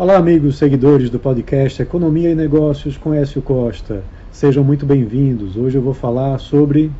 Olá, amigos seguidores do podcast Economia e Negócios com Écio Costa. Sejam muito bem-vindos. Hoje eu vou falar sobre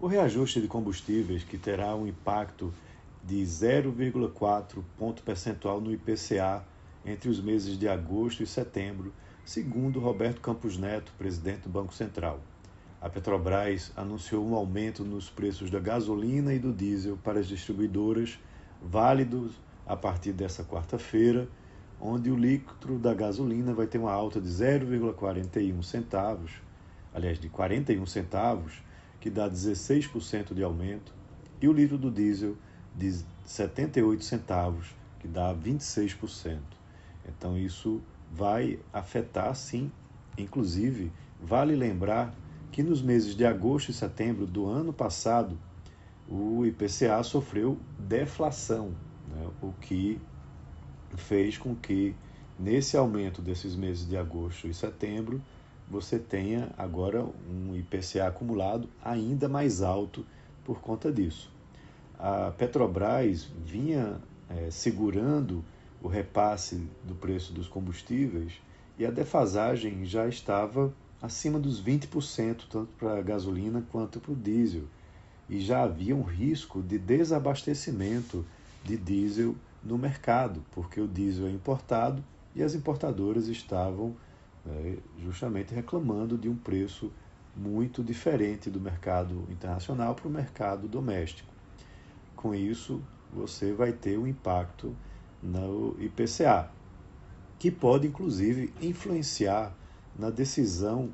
o reajuste de combustíveis que terá um impacto de 0,4 ponto percentual no IPCA entre os meses de agosto e setembro, segundo Roberto Campos Neto, presidente do Banco Central. A Petrobras anunciou um aumento nos preços da gasolina e do diesel para as distribuidoras, válidos a partir dessa quarta-feira, onde o litro da gasolina vai ter uma alta de 0,41 centavos, aliás, de 41 centavos, que dá 16% de aumento, e o litro do diesel de 78 centavos, que dá 26%. Então isso vai afetar sim, inclusive, vale lembrar que nos meses de agosto e setembro do ano passado, o IPCA sofreu deflação, né? o que fez com que, nesse aumento desses meses de agosto e setembro, você tenha agora um IPCA acumulado ainda mais alto por conta disso. A Petrobras vinha é, segurando o repasse do preço dos combustíveis e a defasagem já estava acima dos 20%, tanto para a gasolina quanto para o diesel. E já havia um risco de desabastecimento de diesel no mercado, porque o diesel é importado e as importadoras estavam é, justamente reclamando de um preço muito diferente do mercado internacional para o mercado doméstico. Com isso, você vai ter um impacto no IPCA, que pode inclusive influenciar na decisão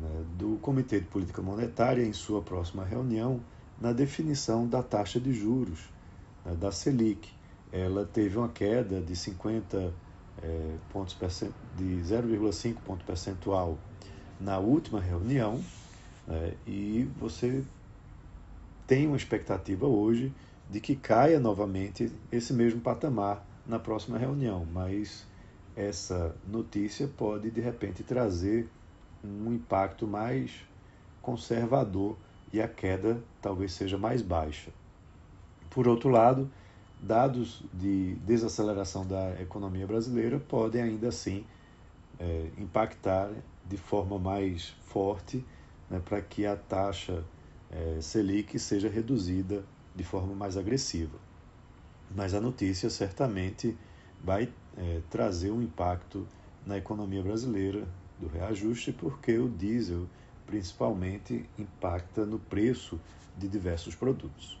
né, do Comitê de Política Monetária em sua próxima reunião na definição da taxa de juros né, da Selic. Ela teve uma queda de 50 é, pontos de 0,5 ponto percentual na última reunião é, e você tem uma expectativa hoje de que caia novamente esse mesmo patamar na próxima reunião, mas essa notícia pode de repente trazer um impacto mais conservador e a queda talvez seja mais baixa. Por outro lado, dados de desaceleração da economia brasileira podem ainda assim é, impactar de forma mais forte né, para que a taxa é, Selic seja reduzida de forma mais agressiva. Mas a notícia certamente vai é, trazer um impacto na economia brasileira do reajuste, porque o diesel principalmente impacta no preço de diversos produtos.